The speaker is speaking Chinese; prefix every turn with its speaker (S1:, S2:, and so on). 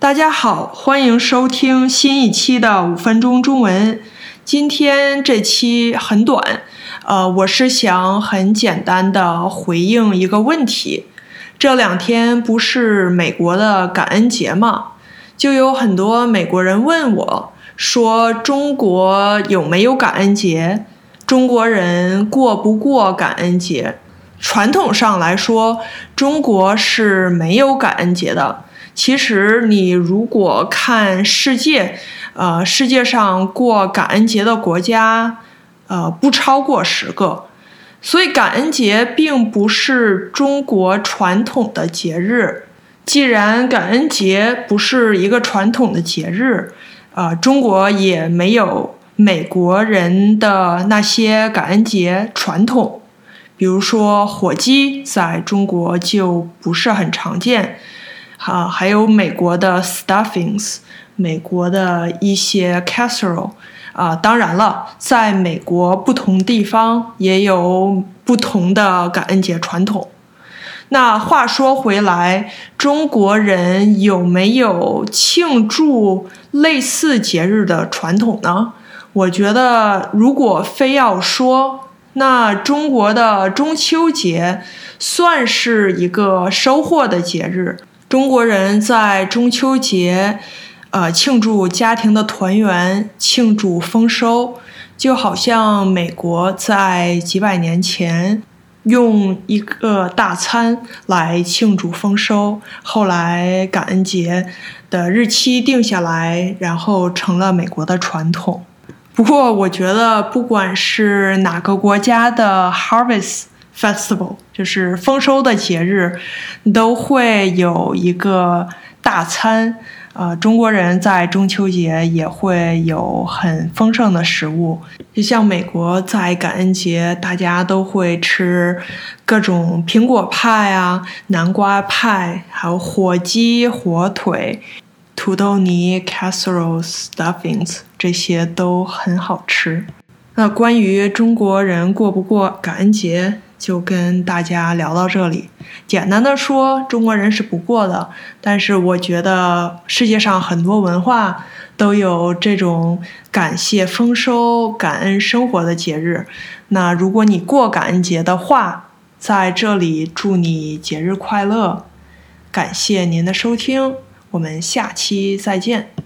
S1: 大家好，欢迎收听新一期的五分钟中文。今天这期很短，呃，我是想很简单的回应一个问题。这两天不是美国的感恩节吗？就有很多美国人问我，说中国有没有感恩节？中国人过不过感恩节？传统上来说，中国是没有感恩节的。其实，你如果看世界，呃，世界上过感恩节的国家，呃，不超过十个。所以，感恩节并不是中国传统的节日。既然感恩节不是一个传统的节日，呃，中国也没有美国人的那些感恩节传统。比如说，火鸡在中国就不是很常见。啊，还有美国的 stuffings，美国的一些 casserole，啊，当然了，在美国不同地方也有不同的感恩节传统。那话说回来，中国人有没有庆祝类似节日的传统呢？我觉得，如果非要说，那中国的中秋节算是一个收获的节日。中国人在中秋节，呃，庆祝家庭的团圆，庆祝丰收，就好像美国在几百年前用一个大餐来庆祝丰收，后来感恩节的日期定下来，然后成了美国的传统。不过，我觉得不管是哪个国家的 Harvest。Festival 就是丰收的节日，都会有一个大餐。呃，中国人在中秋节也会有很丰盛的食物，就像美国在感恩节，大家都会吃各种苹果派啊、南瓜派，还有火鸡、火腿、土豆泥、casserole stuffings，这些都很好吃。那关于中国人过不过感恩节？就跟大家聊到这里。简单的说，中国人是不过的。但是我觉得世界上很多文化都有这种感谢丰收、感恩生活的节日。那如果你过感恩节的话，在这里祝你节日快乐。感谢您的收听，我们下期再见。